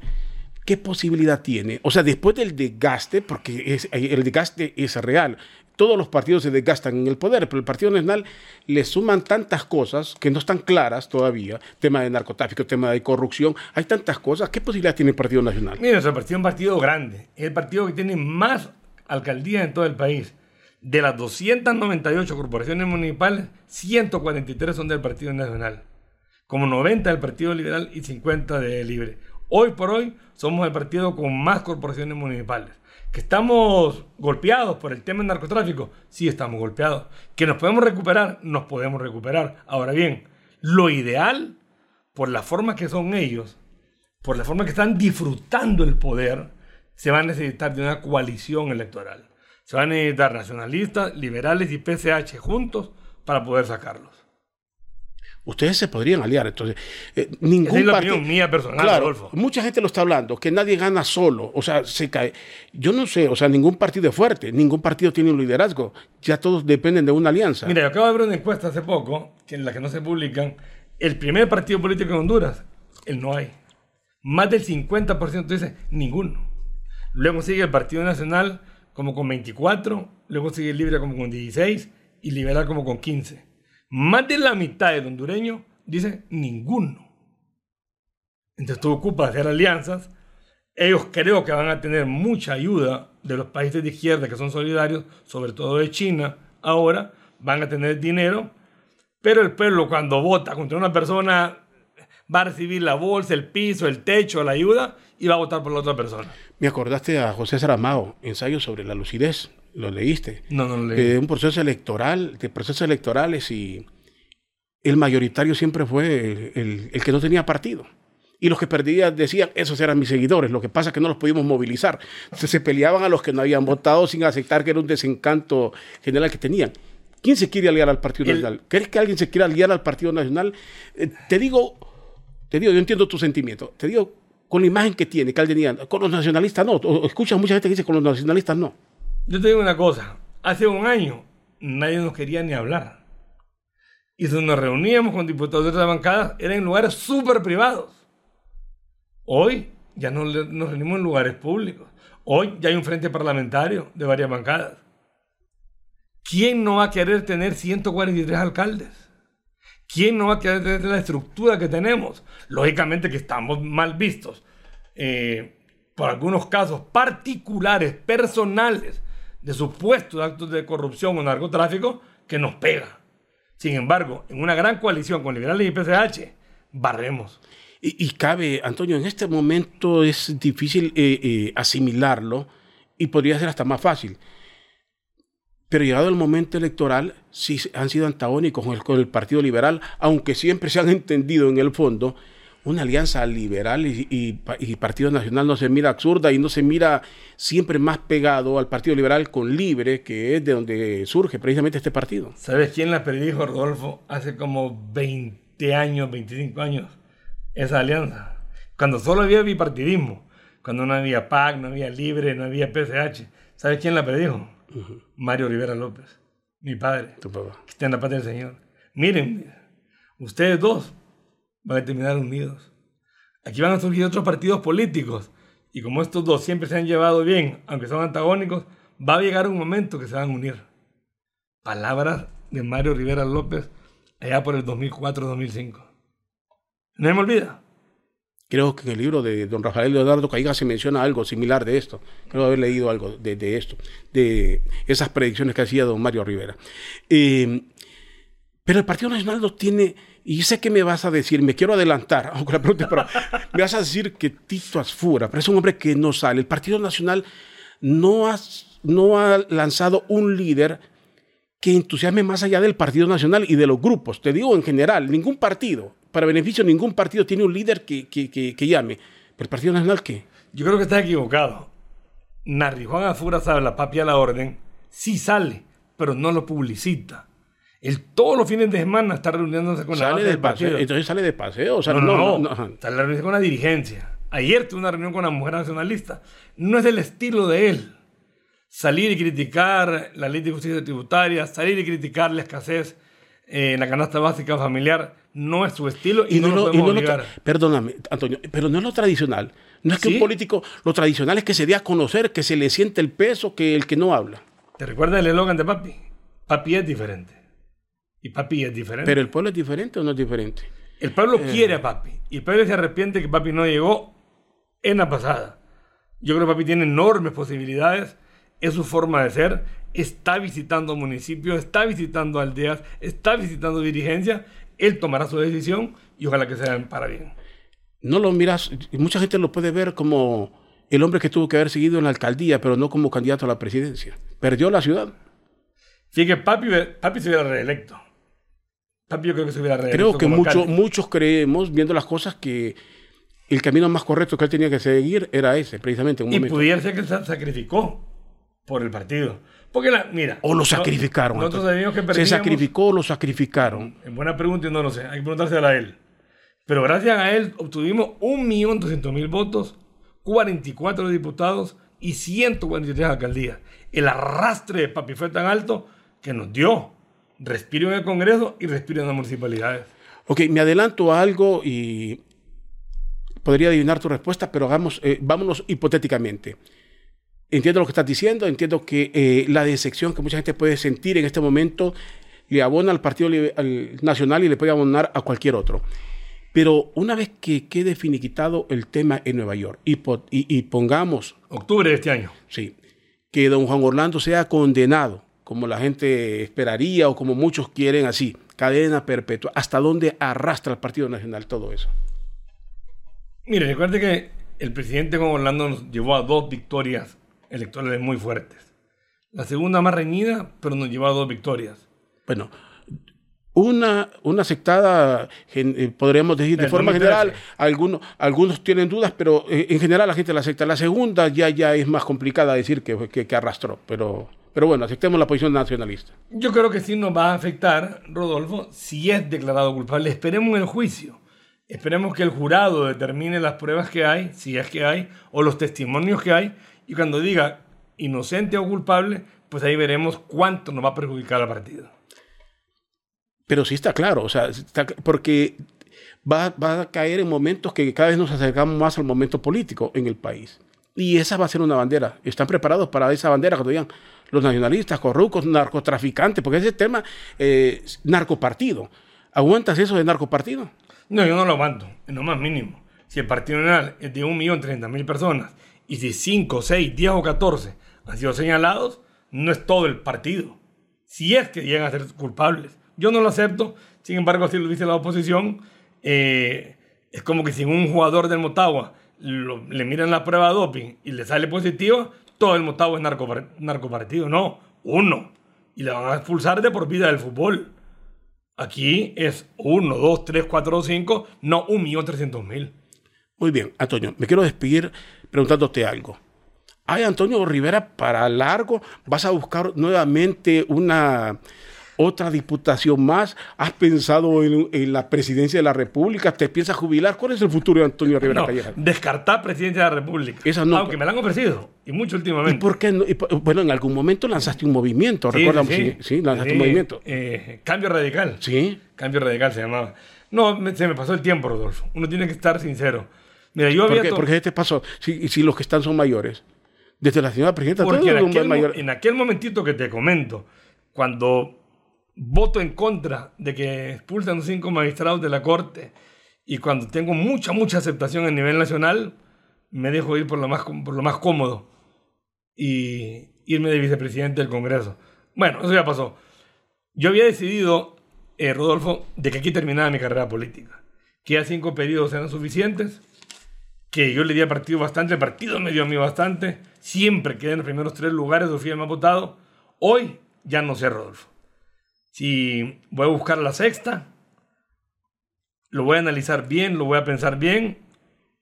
¿Qué posibilidad tiene? O sea, después del desgaste, porque es, el desgaste es real, todos los partidos se desgastan en el poder, pero el Partido Nacional le suman tantas cosas que no están claras todavía, tema de narcotráfico, tema de corrupción, hay tantas cosas, ¿qué posibilidad tiene el Partido Nacional? Mira, el partido es un partido grande, es el partido que tiene más alcaldías en todo el país. De las 298 corporaciones municipales, 143 son del Partido Nacional, como 90 del Partido Liberal y 50 de Libre. Hoy por hoy somos el partido con más corporaciones municipales. ¿Que estamos golpeados por el tema del narcotráfico? Sí, estamos golpeados. ¿Que nos podemos recuperar? Nos podemos recuperar. Ahora bien, lo ideal, por la forma que son ellos, por la forma que están disfrutando el poder, se va a necesitar de una coalición electoral. Se van a necesitar nacionalistas, liberales y PCH juntos para poder sacarlos. Ustedes se podrían aliar. Entonces, eh, ningún es la opinión mía personal, claro, Adolfo. Mucha gente lo está hablando, que nadie gana solo. O sea, se cae. Yo no sé, o sea, ningún partido es fuerte, ningún partido tiene un liderazgo. Ya todos dependen de una alianza. Mira, yo acabo de ver una encuesta hace poco, en la que no se publican. El primer partido político en Honduras, el no hay. Más del 50% dice ninguno. Luego sigue el Partido Nacional como con 24, luego sigue Libre como con 16 y Liberal como con 15. Más de la mitad del hondureño dice ninguno. Entonces tú ocupas hacer alianzas. Ellos creo que van a tener mucha ayuda de los países de izquierda que son solidarios, sobre todo de China. Ahora van a tener dinero, pero el pueblo cuando vota contra una persona va a recibir la bolsa, el piso, el techo, la ayuda y va a votar por la otra persona. Me acordaste a José Saramago, ensayo sobre la lucidez. ¿Lo leíste? No, no lo leí. De un proceso electoral, de procesos electorales y el mayoritario siempre fue el, el, que no tenía partido. Y los que perdían decían, esos eran mis seguidores, lo que pasa es que no los pudimos movilizar. Entonces se peleaban a los que no habían votado sin aceptar que era un desencanto general que tenían. ¿Quién se quiere aliar al Partido el, Nacional? ¿Crees que alguien se quiere aliar al Partido Nacional? Eh, te digo, te digo, yo entiendo tu sentimiento. Te digo, con la imagen que tiene, que alguien con los nacionalistas no. O, escuchas mucha gente que dice con los nacionalistas no. Yo te digo una cosa, hace un año nadie nos quería ni hablar. Y si nos reuníamos con diputados de otras bancadas, eran en lugares súper privados. Hoy ya no nos reunimos en lugares públicos. Hoy ya hay un frente parlamentario de varias bancadas. ¿Quién no va a querer tener 143 alcaldes? ¿Quién no va a querer tener la estructura que tenemos? Lógicamente que estamos mal vistos. Eh, por algunos casos particulares, personales, de supuestos actos de corrupción o narcotráfico, que nos pega. Sin embargo, en una gran coalición con liberales y PCH, barremos. Y, cabe, Antonio, en este momento es difícil eh, eh, asimilarlo y podría ser hasta más fácil. Pero llegado el momento electoral, sí han sido antagónicos con el, Partido Liberal, aunque siempre se han entendido en el fondo una alianza liberal y, Partido Nacional no se mira absurda y no se mira siempre más pegado al Partido Liberal con Libre, que es de donde surge precisamente este partido. ¿Sabes quién la predijo, Rodolfo, hace como 20 años, 25 años? Esa alianza. Cuando solo había bipartidismo, cuando no había PAC, no había Libre, no había PCH. ¿Sabes quién la predijo? Mario Rivera López, mi padre. Tu papá. Que está en la paz del Señor. Miren, ustedes dos van a terminar unidos. Aquí van a surgir otros partidos políticos. Y como estos dos siempre se han llevado bien, aunque son antagónicos, va a llegar un momento que se van a unir. Palabras de Mario Rivera López allá por el 2004-2005. No me olvida. Creo que en el libro de don Rafael Leonardo Caiga se menciona algo similar de esto. Creo haber leído algo de, esto, de esas predicciones que hacía don Mario Rivera. Eh, pero el Partido Nacional no tiene y sé que me vas a decir, me quiero adelantar, aunque la pregunta, pero me vas a decir que Tito Asfura, pero es un hombre que no sale. El Partido Nacional no ha, no ha lanzado un líder que entusiasme más allá del Partido Nacional y de los grupos. Te digo en general, ningún partido, para beneficio ningún partido, tiene un líder que, que, que, llame. ¿Pero el Partido Nacional qué? Yo creo que está equivocado. Narri Juan Azura sabe la papi a la orden, sí sale, pero no lo publicita. Él todos los fines de semana está reuniéndose con sale la de paseo, Entonces sale de paseo. O sea, no, no, no, no. Está con la dirigencia. Ayer tuve una reunión con la mujer nacionalista. No es el estilo de él. Salir y criticar la ley de justicia tributaria, salir y criticar la escasez eh, la canasta básica familiar, no es su estilo y, no, lo podemos obligar. perdóname, Antonio, pero no es lo tradicional. No es que un político, lo tradicional es que se dé a conocer, que se le siente el peso que el que no habla. ¿Te recuerdas el eslogan de Papi? Papi es diferente. Y papi es diferente. ¿Pero el pueblo es diferente o no es diferente? El pueblo eh. quiere a papi. Y el pueblo se arrepiente que papi no llegó en la pasada. Yo creo que papi tiene enormes posibilidades es su forma de ser, está visitando municipios, está visitando aldeas, está visitando dirigencia, él tomará su decisión y ojalá que sea para bien. No lo miras, mucha gente lo puede ver como el hombre que tuvo que haber seguido en la alcaldía, pero no como candidato a la presidencia. Perdió la ciudad. Sí, que papi, papi se hubiera reelecto. Papi yo creo que se hubiera reelecto. Creo que mucho, muchos creemos, viendo las cosas, que el camino más correcto que él tenía que seguir era ese, precisamente. y pudiera ser que se sacrificó por el partido. Porque la, mira. O lo sacrificaron. que Se sacrificó o lo sacrificaron. En buena pregunta y no lo sé. Hay que preguntársela a él. Pero gracias a él obtuvimos 1.200.000 votos, 44 diputados y 143 alcaldías. El arrastre de Papi fue tan alto que nos dio respiro en el Congreso y respiro en las municipalidades. Ok, me adelanto a algo y podría adivinar tu respuesta, pero hagamos, eh, vámonos hipotéticamente. Entiendo lo que estás diciendo, entiendo que eh, la decepción que mucha gente puede sentir en este momento le abona al Partido Nacional y le puede abonar a cualquier otro. Pero una vez que quede finiquitado el tema en Nueva York y, y, pongamos... Octubre de este año. Sí. Que don Juan Orlando sea condenado, como la gente esperaría o como muchos quieren así, cadena perpetua. ¿Hasta dónde arrastra el Partido Nacional todo eso? Mire, recuerde que el presidente Juan Orlando nos llevó a dos victorias electorales muy fuertes. La segunda más reñida, pero nos llevó a dos victorias. Bueno, una, una aceptada, eh, podríamos decir, de forma general, algunos, algunos tienen dudas, pero eh, en general la gente la acepta. La segunda ya, ya es más complicada decir que, que, que, arrastró, pero, pero bueno, aceptemos la posición nacionalista. Yo creo que sí nos va a afectar, Rodolfo, si es declarado culpable. Esperemos el juicio. Esperemos que el jurado determine las pruebas que hay, si es que hay, o los testimonios que hay, y cuando diga inocente o culpable, pues ahí veremos cuánto nos va a perjudicar al partido. Pero sí está claro, o sea, porque va, va, a caer en momentos que cada vez nos acercamos más al momento político en el país. Y esa va a ser una bandera. Están preparados para esa bandera cuando digan los nacionalistas, corruptos, narcotraficantes, porque ese tema, eh, narcopartido. ¿Aguantas eso de narcopartido? No, yo no lo aguanto, en lo más mínimo. Si el Partido Nacional es de 1.030.000 personas y si 5, 6, 10 o 14 han sido señalados, no es todo el partido. Si es que llegan a ser culpables. Yo no lo acepto, sin embargo, si lo dice la oposición, eh, es como que si un jugador del Motagua le miran la prueba de doping y le sale positivo, todo el Motagua es narco, narcopartido. No, uno. Y le van a expulsar de por vida del fútbol. Aquí es 1, 2, 3, 4, 5, no 1.300.000. Muy bien, Antonio, me quiero despedir preguntándote algo. Ay, Antonio Rivera, para largo, vas a buscar nuevamente una otra diputación más. ¿Has pensado en, la presidencia de la República? ¿Te piensas jubilar? ¿Cuál es el futuro de Antonio Rivera no, Calleja? Descartar presidencia de la República. Esa no, Aunque me la han ofrecido, y mucho últimamente. ¿Y por qué no? bueno, en algún momento lanzaste un movimiento, sí, Sí, sí, lanzaste un movimiento. Eh, cambio radical. Sí. Cambio radical se llamaba. No, se me pasó el tiempo, Rodolfo. Uno tiene que estar sincero. Mira, yo ¿Por qué, ¿Por qué te pasó? Si, si los que están son mayores. Desde la señora presidenta, Porque en aquel, mayor... en aquel momentito que te comento, cuando voto en contra de que expulsan cinco magistrados de la Corte y cuando tengo mucha, mucha aceptación a nivel nacional, me dejo ir por lo más, por lo más cómodo y irme de vicepresidente del Congreso. Bueno, eso ya pasó. Yo había decidido, eh, Rodolfo, de que aquí terminaba mi carrera política, que ya cinco periodos eran suficientes, que yo le di al partido bastante, el partido me dio a mí bastante, siempre quedé en los primeros tres lugares, Sofía me ha votado. Hoy ya no sé, Rodolfo. Si voy a buscar la sexta, lo voy a analizar bien, lo voy a pensar bien,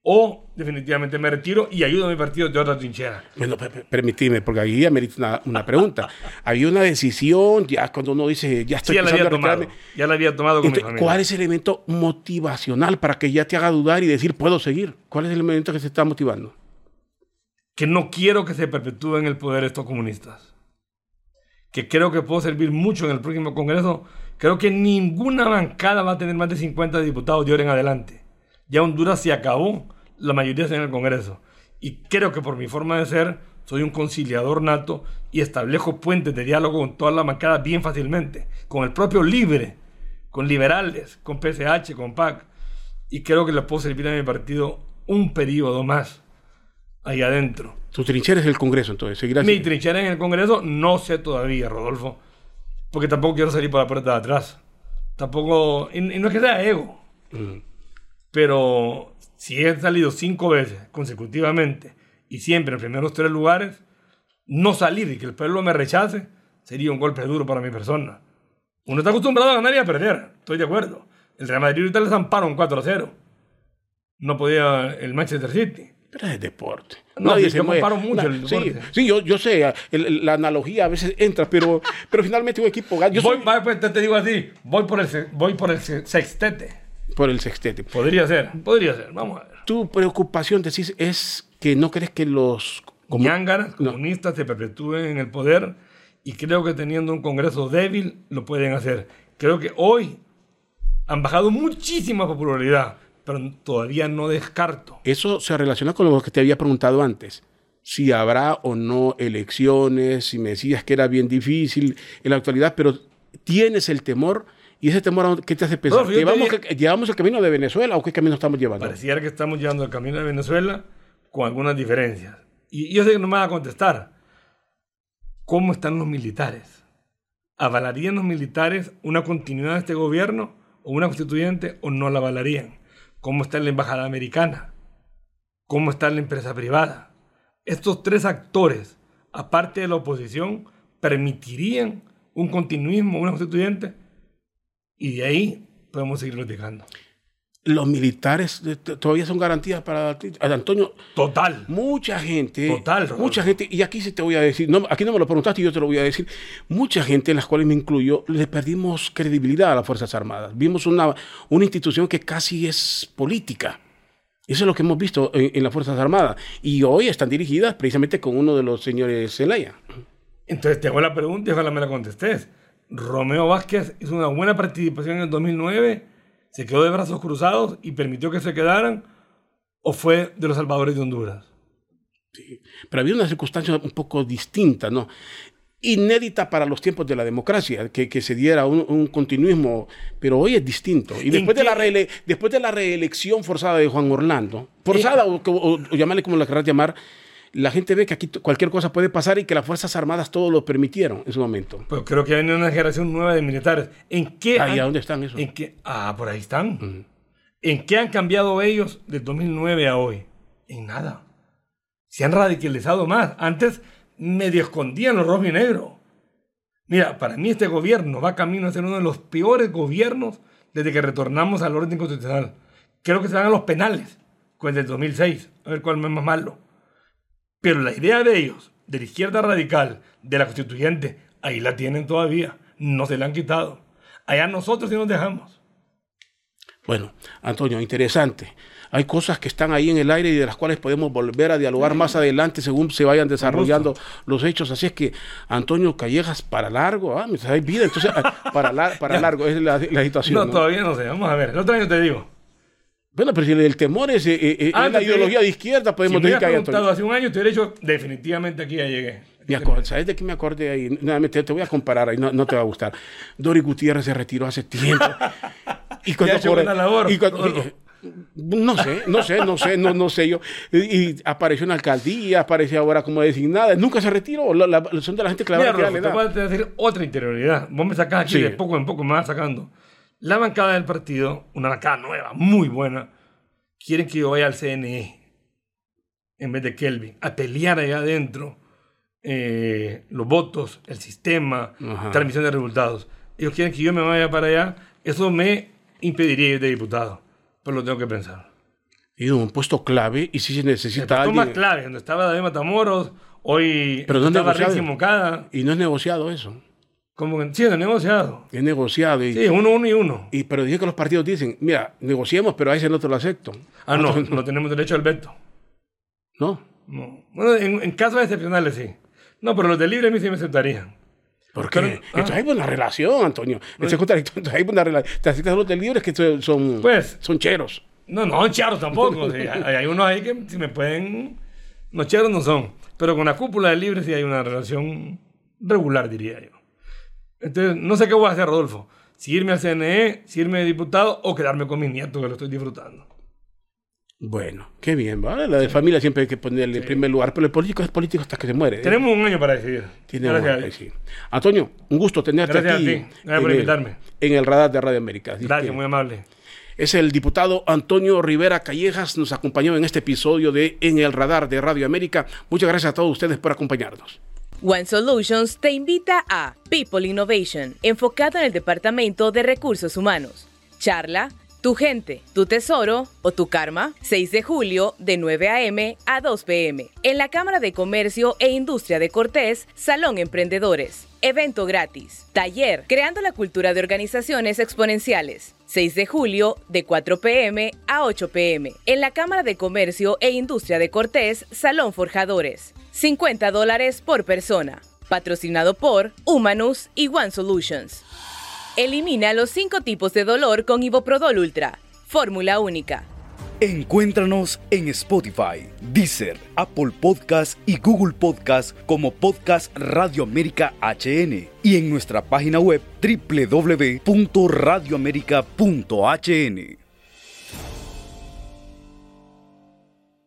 o definitivamente me retiro y ayudo a mi partido de otra trinchera. Bueno, permíteme, porque ahí amerita una, una pregunta. Había una decisión, ya cuando uno dice, ya estoy ya la había tomado, Ya la había tomado con mi familia. ¿Cuál es el elemento motivacional para que ya te haga dudar y decir, puedo seguir? ¿Cuál es el elemento que se está motivando? Que no quiero que se perpetúen el poder estos comunistas que creo que puedo servir mucho en el próximo Congreso, creo que ninguna bancada va a tener más de 50 diputados de ahora en adelante. Ya Honduras se acabó, la mayoría está en el Congreso. Y creo que por mi forma de ser, soy un conciliador nato y establezco puentes de diálogo con toda la bancada bien fácilmente. Con el propio Libre, con liberales, con PSH, con PAC. Y creo que le puedo servir a mi partido un periodo más ahí adentro. Tu trinchera es el Congreso, entonces. Seguirás. Mi trinchera en el Congreso no sé todavía, Rodolfo, porque tampoco quiero salir por la puerta de atrás. Tampoco, y, y no es que sea ego, pero si he salido cinco veces consecutivamente y siempre en los primeros tres lugares, no salir y que el pueblo me rechace sería un golpe duro para mi persona. Uno está acostumbrado a ganar y a perder, estoy de acuerdo. El Real Madrid ahorita les amparon 4 a 0. No podía el Manchester City. Pero es deporte. No, Nadie se mueve. mucho el sí, deporte. sí, yo, yo sé, el- la analogía a veces entra, pero, pero finalmente un equipo gana. Yo voy, soy pues, te, digo así, voy por el, voy por el se- sextete. Por el sextete. Podría ser, podría ser, vamos a ver. Tu preocupación, decís, es que no crees que los... Ñángaras, No. comunistas se perpetúen en el poder y creo que teniendo un Congreso débil lo pueden hacer. Creo que hoy han bajado muchísima popularidad, pero todavía no descarto. Eso se relaciona con lo que te había preguntado antes. Si habrá o no elecciones, si me decías que era bien difícil en la actualidad, pero tienes el temor y ese temor, ¿qué te hace pensar? No, ¿Llevamos, ¿Llevamos el camino de Venezuela o qué camino estamos llevando? Pareciera que estamos llevando el camino de Venezuela con algunas diferencias. Y yo sé que no me van a contestar. ¿Cómo están los militares? ¿Avalarían los militares una continuidad de este gobierno o una constituyente o no la avalarían? ¿Cómo está la embajada americana? ¿Cómo está la empresa privada? Estos tres actores, aparte de la oposición, permitirían un continuismo, una constituyente y de ahí podemos seguir platicando. Los militares eh, todavía son garantías para. Antonio. Total. Mucha gente, Total, Rodolfo. mucha gente, y aquí sí te voy a decir, no, aquí no me lo preguntaste y yo te lo voy a decir, mucha gente, en las cuales me incluyo, le perdimos credibilidad a las Fuerzas Armadas. Vimos una, una institución que casi es política. Eso es lo que hemos visto en, en las Fuerzas Armadas. Y hoy están dirigidas precisamente con uno de los señores Zelaya. Entonces te hago la pregunta y ojalá me la contestes. Romeo Vázquez hizo una buena participación en el 2009, se quedó de brazos cruzados y permitió que se quedaran, o fue de los salvadores de Honduras. Pero había una circunstancia un poco distinta, ¿no? Inédita para los tiempos de la democracia, que, que se diera un, un continuismo, pero hoy es distinto. Y ¿En después de, la qué? reele- después de la reelección forzada de Juan Orlando, forzada o, o- o llamarle como la querrás llamar, la gente ve que aquí cualquier cosa puede pasar y que las Fuerzas Armadas todo lo permitieron en su momento. Pues creo que viene una generación nueva de militares. ¿En qué? Ahí, han- ¿a dónde están esos? ¿En qué? Ah, por ahí están. ¿En qué han cambiado ellos del 2009 a hoy? En nada. Se han radicalizado más. Antes medio escondían los rojo y negro. Mira, para mí este gobierno va camino a ser uno de los peores gobiernos desde que retornamos al orden constitucional. Creo que se van a los penales con el del 2006. A ver cuál es más malo. Pero la idea de ellos, de la izquierda radical, de la constituyente, ahí la tienen todavía. No se la han quitado. Allá nosotros sí nos dejamos. Bueno, Antonio, interesante. Hay cosas que están ahí en el aire y de las cuales podemos volver a dialogar más adelante según se vayan desarrollando los hechos. Así es que, Antonio Callejas, para largo, ah, hay vida, entonces, ah, para, lar- para largo es la, la situación. No, ¿no? todavía no sé. Vamos a ver. El otro año te digo. Bueno, pero si el temor es, eh, eh, es Ah, la ideología de izquierda, Si podemos me decir hubieras que preguntado hace un año, te hubiera dicho, definitivamente aquí ya llegué. Me acuerdo, ¿Sabes de qué me acordé ahí? Nuevamente, te voy a comparar ahí, no, no te va a gustar. Dori Gutiérrez se retiró hace tiempo. Y Ya hecho buena labor, y cuando- Rodolfo. no sé, no sé, no sé, no, no sé yo. Y, y apareció en alcaldía, aparece ahora como designada. Nunca se retiró. La- la- son de la gente que la Mira, le te voy a decir otra interioridad. Vos me sacás aquí Sí. de poco en poco, me vas sacando. La bancada del partido, una bancada nueva, muy buena, quieren que yo vaya al CNE en vez de Kelvin, a pelear allá adentro eh, los votos, el sistema, Ajá. transmisión de resultados. Ellos quieren que yo me vaya para allá. Eso me impediría ir de diputado. Pero lo tengo que pensar. Y un puesto clave y si se El necesita puesto alguien. más clave, donde estaba David Matamoros, hoy Pero no es estaba Moncada. Y no es negociado eso. Como sí, es negociado. Es negociado. Y, Sí, uno, uno y uno. y- pero dije que los partidos dicen, mira, negociemos, pero a ese te lo acepto. Ah, no, no tenemos derecho al veto. No. No. Bueno, en, en casos excepcionales sí. No, pero los de libre a mí sí me aceptarían. ¿Por qué? Pero- Entonces ah. hay buena relación, Antonio. Ese es contradictorio. Entonces hay buena relación. Te aceptas los del libres que son, Pues. son cheros. No, no, charros tampoco. sí, hay, hay unos ahí que si me pueden... No, charros no son. Pero con la cúpula de libre sí hay una relación regular, diría yo. Entonces, no sé qué voy a hacer, Rodolfo. Si irme al CNE, si irme de diputado o quedarme con mi nieto, que lo estoy disfrutando. Bueno, qué bien, ¿vale? La de familia siempre hay que ponerle en primer lugar, pero el político es político hasta que se muere. ¿eh? Tenemos un año para decidir. Tiene Gracias. Antonio, un gusto tenerte Gracias a aquí. ti. Gracias por el- invitarme. En el radar de Radio América. Gracias, muy amable. Es el diputado Antonio Rivera Callejas, nos acompañó en este episodio de En el radar de Radio América. Muchas gracias a todos ustedes por acompañarnos. One Solutions te invita a People Innovation, enfocado en el Departamento de Recursos Humanos. Charla, Tu gente, tu tesoro o tu karma, 6 de julio de 9 a.m. a 2 p.m. en la Cámara de Comercio e Industria de Cortés, Salón Emprendedores. Evento gratis. Taller, Creando la Cultura de Organizaciones Exponenciales. 6 de julio de 4 p.m. a 8 p.m. en la Cámara de Comercio e Industria de Cortés, Salón Forjadores. 50 dólares por persona. Patrocinado por Humanus y One Solutions. Elimina los 5 tipos de dolor con Iboprodol Ultra. Fórmula única. Encuéntranos en Spotify, Deezer, Apple Podcast y Google Podcast como Podcast Radio América HN y en nuestra página web www.radioamerica.hn.